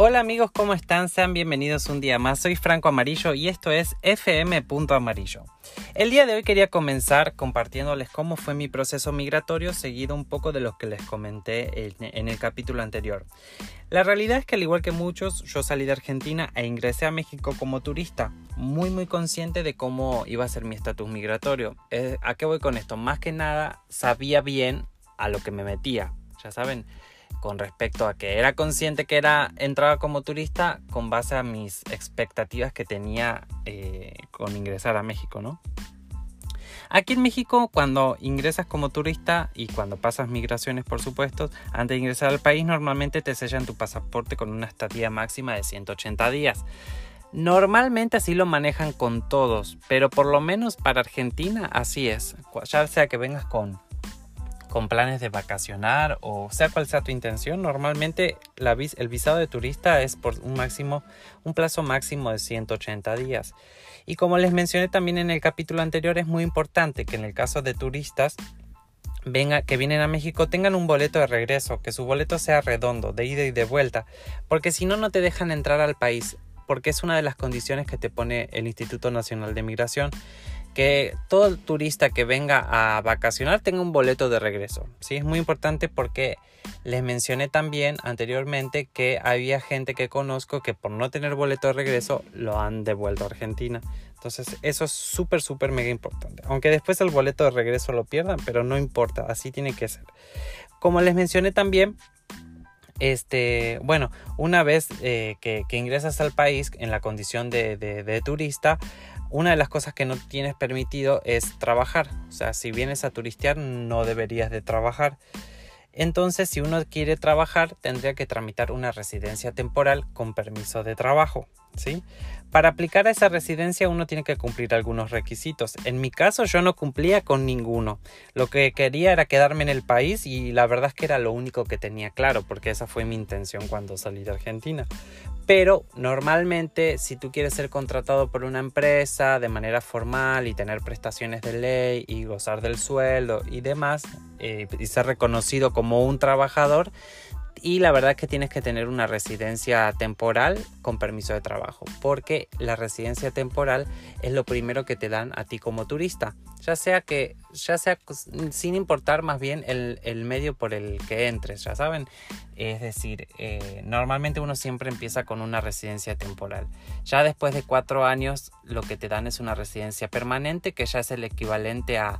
Hola amigos, ¿cómo están? Sean bienvenidos un día más. Soy Franco Amarillo y esto es FM Amarillo. El día de hoy quería comenzar compartiéndoles cómo fue mi proceso migratorio, seguido un poco de lo que les comenté en, el capítulo anterior. La realidad es que al igual que muchos, yo salí de Argentina e ingresé a México como turista, muy muy consciente de cómo iba a ser mi estatus migratorio. Eh, ¿A qué voy con esto? Más que nada sabía bien a lo que me metía. Ya saben, con respecto a que era consciente que era entraba como turista con base a mis expectativas que tenía eh, con ingresar a México, ¿no? Aquí en México, cuando ingresas como turista y cuando pasas migraciones, por supuesto, antes de ingresar al país, normalmente te sellan tu pasaporte con una estadía máxima de 180 días. Normalmente así lo manejan con todos, pero por lo menos para Argentina así es. Ya sea que vengas con con planes de vacacionar o sea cual sea tu intención, normalmente el visado de turista es por un máximo, un plazo máximo de 180 días. Y como les mencioné también en el capítulo anterior, es muy importante que en el caso de turistas venga, que vienen a México tengan un boleto de regreso, que su boleto sea redondo, de ida y de vuelta, porque si no, no te dejan entrar al país, porque es una de las condiciones que te pone el Instituto Nacional de Migración que todo turista que venga a vacacionar tenga un boleto de regreso. ¿sí? Es muy importante porque les mencioné también anteriormente que había gente que conozco que por no tener boleto de regreso lo han devuelto a Argentina. Entonces eso es súper, súper mega importante. Aunque después el boleto de regreso lo pierdan, pero no importa, así tiene que ser. Como les mencioné también, este, bueno, una vez eh, que, ingresas al país en la condición de turista, una de las cosas que no tienes permitido es trabajar. O sea, si vienes a turistear no deberías de trabajar. Entonces, si uno quiere trabajar, tendría que tramitar una residencia temporal con permiso de trabajo. ¿sí? Para aplicar a esa residencia uno tiene que cumplir algunos requisitos. En mi caso yo no cumplía con ninguno. Lo que quería era quedarme en el país y la verdad es que era lo único que tenía claro porque esa fue mi intención cuando salí de Argentina. Pero normalmente si tú quieres ser contratado por una empresa de manera formal y tener prestaciones de ley y gozar del sueldo y demás eh, y ser reconocido como un trabajador, y la verdad es que tienes que tener una residencia temporal con permiso de trabajo, porque la residencia temporal es lo primero que te dan a ti como turista, ya sea que, ya sea sin importar más bien el, medio por el que entres, ya saben, es decir, eh, normalmente uno siempre empieza con una residencia temporal, ya después de cuatro años lo que te dan es una residencia permanente, que ya es el equivalente a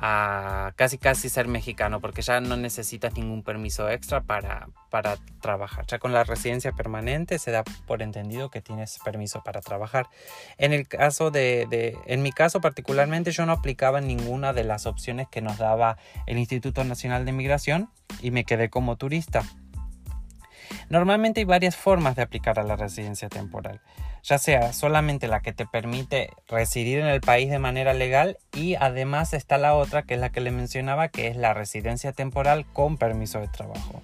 a casi casi ser mexicano porque ya no necesitas ningún permiso extra para, para trabajar. Ya con la residencia permanente se da por entendido que tienes permiso para trabajar. En el caso de, de, en mi caso particularmente yo no aplicaba ninguna de las opciones que nos daba el Instituto Nacional de Migración y me quedé como turista. Normalmente hay varias formas de aplicar a la residencia temporal, ya sea solamente la que te permite residir en el país de manera legal y además está la otra que es la que le mencionaba que es la residencia temporal con permiso de trabajo.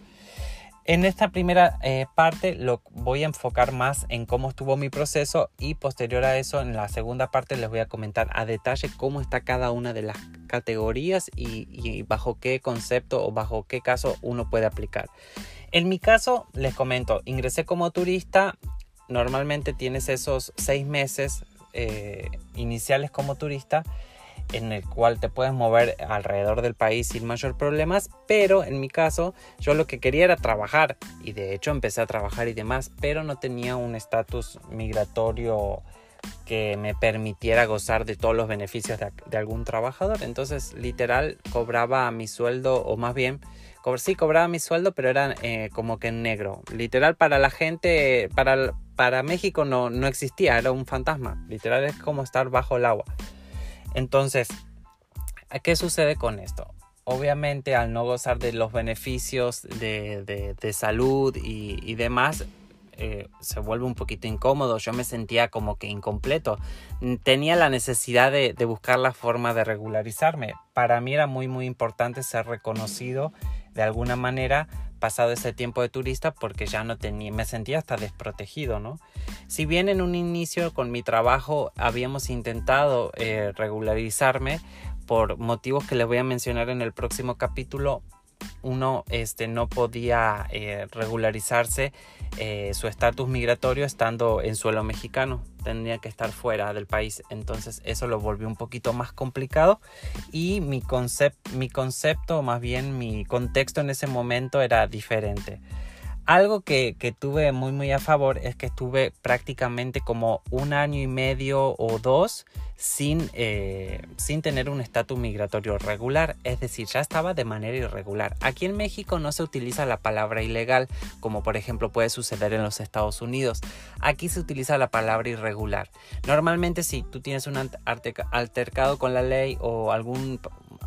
En esta primera eh, parte lo voy a enfocar más en cómo estuvo mi proceso y posterior a eso en la segunda parte les voy a comentar a detalle cómo está cada una de las categorías y bajo qué concepto o bajo qué caso uno puede aplicar. En mi caso, les comento, ingresé como turista, normalmente tienes esos seis meses eh, iniciales como turista en el cual te puedes mover alrededor del país sin mayor problemas, pero en mi caso yo lo que quería era trabajar y de hecho empecé a trabajar y demás, pero no tenía un estatus migratorio que me permitiera gozar de todos los beneficios de, de, algún trabajador. Entonces literal cobraba mi sueldo o más bien sí, cobraba mi sueldo, pero era eh, como que en negro. Literal, para la gente, para, para México no, no existía, era un fantasma. Literal, es como estar bajo el agua. Entonces, ¿qué sucede con esto? Obviamente, al no gozar de los beneficios de, de, salud y, y demás, eh, se vuelve un poquito incómodo. Yo me sentía como que incompleto. Tenía la necesidad de, de, buscar la forma de regularizarme. Para mí era muy muy importante ser reconocido de alguna manera pasado ese tiempo de turista porque ya no tenía, me sentía hasta desprotegido, ¿no? Si bien en un inicio con mi trabajo habíamos intentado eh, regularizarme por motivos que les voy a mencionar en el próximo capítulo, uno este, no podía eh, regularizarse eh, su estatus migratorio estando en suelo mexicano. Tendría que estar fuera del país. Entonces eso lo volvió un poquito más complicado y mi, mi concepto, más bien mi contexto en ese momento era diferente. Algo que, tuve muy muy a favor es que estuve prácticamente como un año y medio o dos sin, eh, sin tener un estatus migratorio regular, es decir, ya estaba de manera irregular. Aquí en México no se utiliza la palabra ilegal, como por ejemplo puede suceder en los Estados Unidos. Aquí se utiliza la palabra irregular. Normalmente si tú tienes un altercado con la ley o algún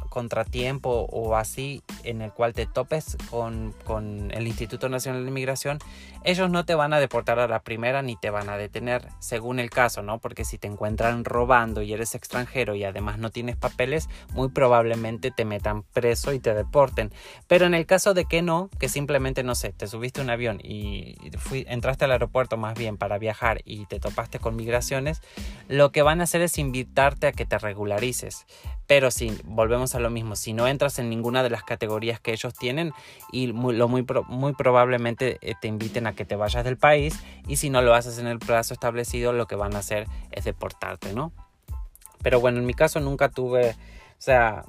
contratiempo o así en el cual te topes con, con, el Instituto Nacional de Inmigración, ellos no te van a deportar a la primera ni te van a detener, según el caso, ¿no? Porque si te encuentran robando y eres extranjero y además no tienes papeles, muy probablemente te metan preso y te deporten. Pero en el caso de que no, que simplemente, no sé, te subiste a un avión y fui, entraste al aeropuerto más bien para viajar y te topaste con migraciones, lo que van a hacer es invitarte a que te regularices. Pero si volvemos a lo mismo, si no entras en ninguna de las categorías que ellos tienen, y muy, lo muy, muy probablemente eh, te inviten a que te vayas del país, y si no lo haces en el plazo establecido, lo que van a hacer es deportarte, ¿no? Pero bueno, en mi caso nunca tuve, o sea,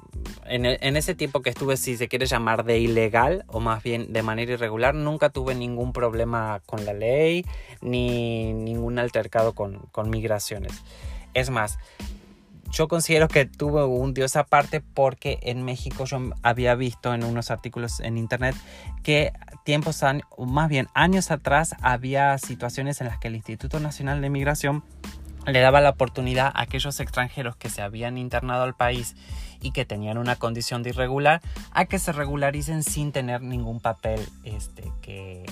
en, en, ese tiempo que estuve, si se quiere llamar de ilegal o más bien de manera irregular, nunca tuve ningún problema con la ley ni ningún altercado con migraciones. Es más, yo considero que tuvo un dios aparte porque en México yo había visto en unos artículos en internet que tiempos, más bien años atrás, había situaciones en las que el Instituto Nacional de Migración le daba la oportunidad a aquellos extranjeros que se habían internado al país y que tenían una condición de irregular a que se regularicen sin tener ningún papel este que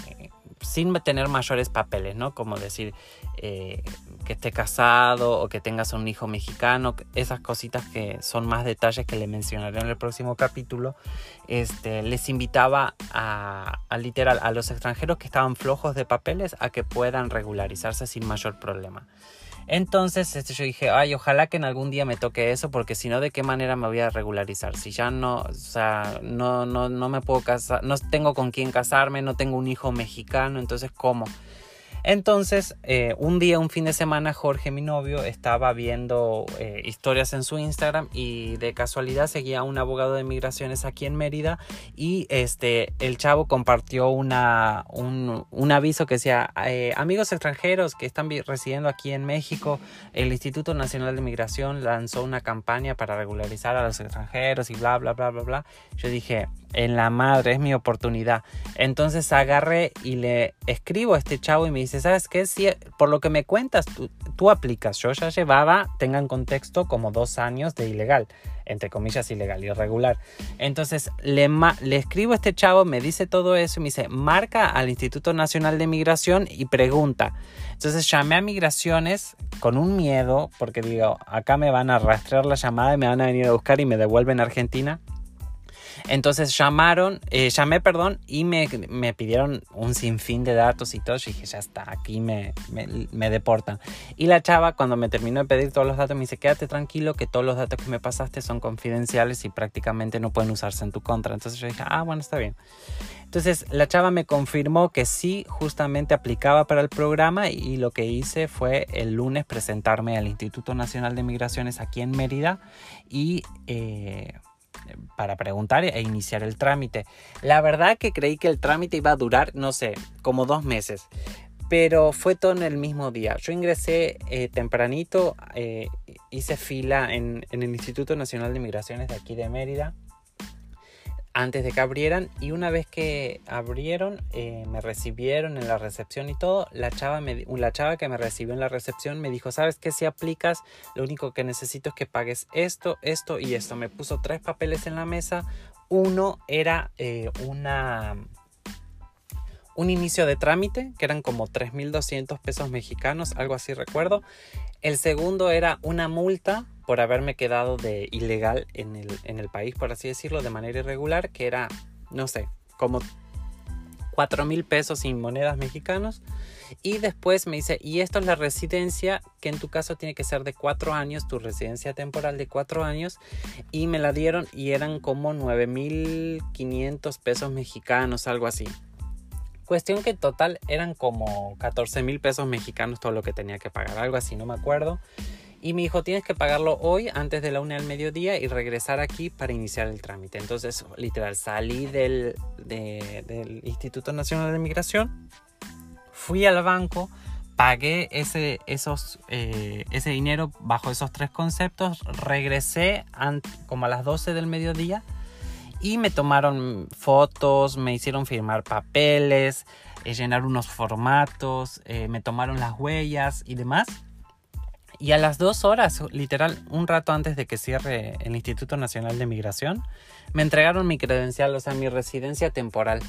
sin tener mayores papeles, ¿no? Como decir eh, que esté casado o que tengas un hijo mexicano, esas cositas que son más detalles que le mencionaré en el próximo capítulo, este, les invitaba a, a literal a los extranjeros que estaban flojos de papeles a que puedan regularizarse sin mayor problema. Entonces este, yo dije, ay, ojalá que en algún día me toque eso, porque si no, ¿de qué manera me voy a regularizar? Si ya no, o sea, no, no, no me puedo casar, no tengo con quién casarme, no tengo un hijo mexicano, entonces ¿cómo? Entonces, eh, un día, un fin de semana, Jorge, mi novio, estaba viendo eh, historias en su Instagram y de casualidad seguía a un abogado de migraciones aquí en Mérida y este, el chavo compartió una, un, aviso que decía, eh, amigos extranjeros que están residiendo aquí en México, el Instituto Nacional de Migración lanzó una campaña para regularizar a los extranjeros y bla, bla, bla, bla, bla. Yo dije, en la madre, es mi oportunidad. Entonces agarré y le escribo a este chavo y me dice, ¿sabes qué? Si, por lo que me cuentas, tú, aplicas. Yo ya llevaba, tengan contexto, como dos años de ilegal, entre comillas ilegal, irregular. Entonces le, le escribo a este chavo, me dice todo eso y me dice, marca al Instituto Nacional de Migración y pregunta. Entonces llamé a migraciones con un miedo, porque digo, acá me van a rastrear la llamada y me van a venir a buscar y me devuelven a Argentina. Entonces llamaron, eh, llamé, perdón, y me, me, pidieron un sinfín de datos y todo. Y dije, ya está, aquí me, me, deportan. Y la chava, cuando me terminó de pedir todos los datos, me dice, quédate tranquilo, que todos los datos que me pasaste son confidenciales y prácticamente no pueden usarse en tu contra. Entonces yo dije, ah, bueno, está bien. Entonces la chava me confirmó que sí, justamente aplicaba para el programa y lo que hice fue el lunes presentarme al Instituto Nacional de Migraciones aquí en Mérida y eh, para preguntar e iniciar el trámite. La verdad que creí que el trámite iba a durar, no sé, como dos meses. Pero fue todo en el mismo día. Yo ingresé eh, tempranito, eh, hice fila en, en el Instituto Nacional de Migraciones de aquí de Mérida antes de que abrieran y una vez que abrieron eh, me recibieron en la recepción y todo la chava me, la chava que me recibió en la recepción me dijo sabes que si aplicas lo único que necesito es que pagues esto esto y esto me puso tres papeles en la mesa. Uno era eh, una un inicio de trámite que eran como 3.200 pesos mexicanos algo así recuerdo el segundo era una multa por haberme quedado de ilegal en el, país, por así decirlo, de manera irregular, que era, no sé, como 4 mil pesos en monedas mexicanos. Y después me dice, y esto es la residencia, que en tu caso tiene que ser de 4 años, tu residencia temporal de 4 años. Y me la dieron y eran como 9.500 pesos mexicanos, algo así. Cuestión que en total eran como 14 mil pesos mexicanos todo lo que tenía que pagar, algo así, no me acuerdo. Y me dijo, tienes que pagarlo hoy antes de la una del mediodía y regresar aquí para iniciar el trámite. Entonces, literal, salí del, del Instituto Nacional de Migración, fui al banco, pagué ese, esos, eh, ese dinero bajo esos tres conceptos, regresé como a las 12 del mediodía y me tomaron fotos, me hicieron firmar papeles, eh, llenar unos formatos, eh, me tomaron las huellas y demás. Y a las dos horas, literal, un rato antes de que cierre el Instituto Nacional de Migración, me entregaron mi credencial, o sea, mi residencia temporal,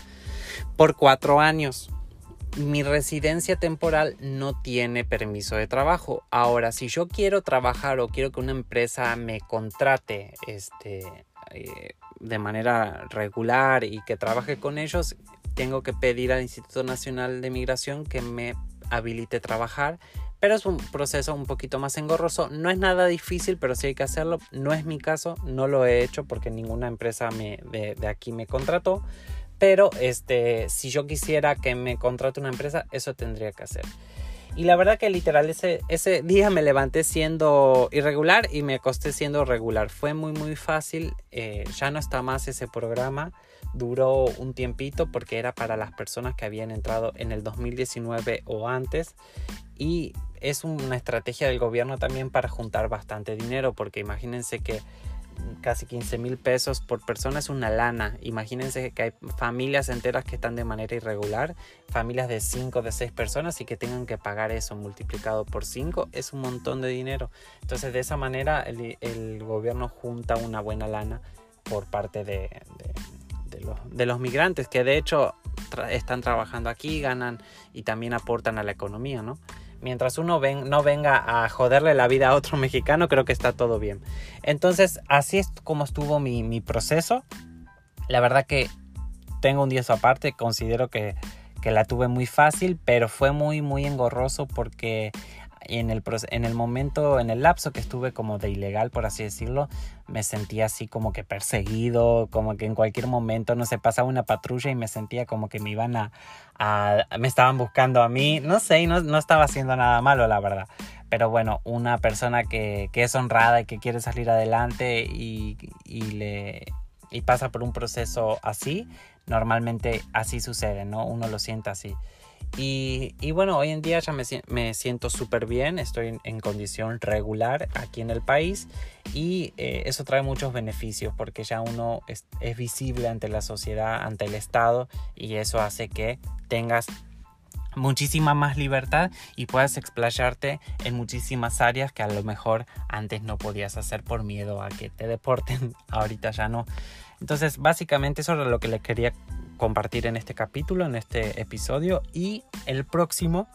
por cuatro años. Mi residencia temporal no tiene permiso de trabajo. Ahora, si yo quiero trabajar o quiero que una empresa me contrate este, eh, de manera regular y que trabaje con ellos, tengo que pedir al Instituto Nacional de Migración que me habilite trabajar pero es un proceso un poquito más engorroso. No es nada difícil, pero sí hay que hacerlo. No es mi caso, no lo he hecho porque ninguna empresa me, de, aquí me contrató. Pero este, si yo quisiera que me contrate una empresa, eso tendría que hacer. Y la verdad que literal ese, ese día me levanté siendo irregular y me acosté siendo regular. Fue muy muy fácil. Eh, ya no está más ese programa. Duró un tiempito porque era para las personas que habían entrado en el 2019 o antes. Y es una estrategia del gobierno también para juntar bastante dinero, porque imagínense que casi 15 mil pesos por persona es una lana. Imagínense que hay familias enteras que están de manera irregular, familias de 5, de 6 personas y que tengan que pagar eso multiplicado por 5 es un montón de dinero. Entonces de esa manera el, gobierno junta una buena lana por parte de, los, de los migrantes que de hecho están trabajando aquí, ganan y también aportan a la economía, ¿no? Mientras uno no venga a joderle la vida a otro mexicano, creo que está todo bien. Entonces, así es como estuvo mi, proceso. La verdad que tengo un día aparte, considero que, que la tuve muy fácil, pero fue muy, muy engorroso porque en el, en el momento, en el lapso que estuve como de ilegal, por así decirlo, me sentía así como que perseguido, como que en cualquier momento, no sé, pasaba una patrulla y me sentía como que me iban a, me estaban buscando a mí, no sé, y no, no estaba haciendo nada malo, la verdad. Pero bueno, una persona que, que es honrada y que quiere salir adelante y, y le y pasa por un proceso así, normalmente así sucede, ¿no? Uno lo siente así. Y, bueno, hoy en día ya me, siento súper bien, estoy en, condición regular aquí en el país y eh, eso trae muchos beneficios porque ya uno es, visible ante la sociedad, ante el Estado y eso hace que tengas muchísima más libertad y puedas explayarte en muchísimas áreas que a lo mejor antes no podías hacer por miedo a que te deporten, ahorita ya no. Entonces, básicamente eso era lo que les quería compartir en este capítulo, en este episodio. Y el próximo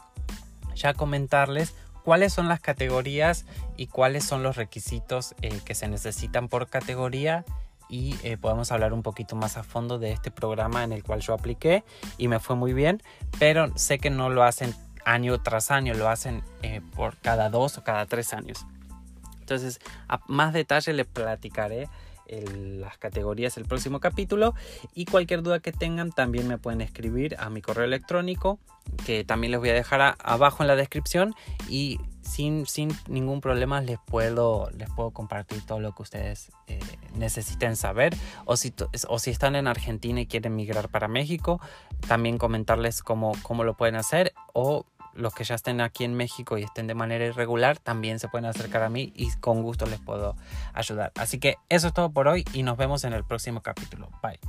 ya comentarles cuáles son las categorías y cuáles son los requisitos eh, que se necesitan por categoría. Y eh, podemos hablar un poquito más a fondo de este programa en el cual yo apliqué y me fue muy bien, pero sé que no lo hacen año tras año, lo hacen eh, por cada dos o cada tres años. Entonces, a más detalle les platicaré las categorías el próximo capítulo. Y cualquier duda que tengan también me pueden escribir a mi correo electrónico que también les voy a dejar abajo en la descripción. Y sin, sin ningún problema les puedo, les puedo compartir todo lo que ustedes eh, necesiten saber. O si, o si están en Argentina y quieren migrar para México también comentarles cómo, cómo lo pueden hacer. O los que ya estén aquí en México y estén de manera irregular también se pueden acercar a mí y con gusto les puedo ayudar. Así que eso es todo por hoy y nos vemos en el próximo capítulo. Bye.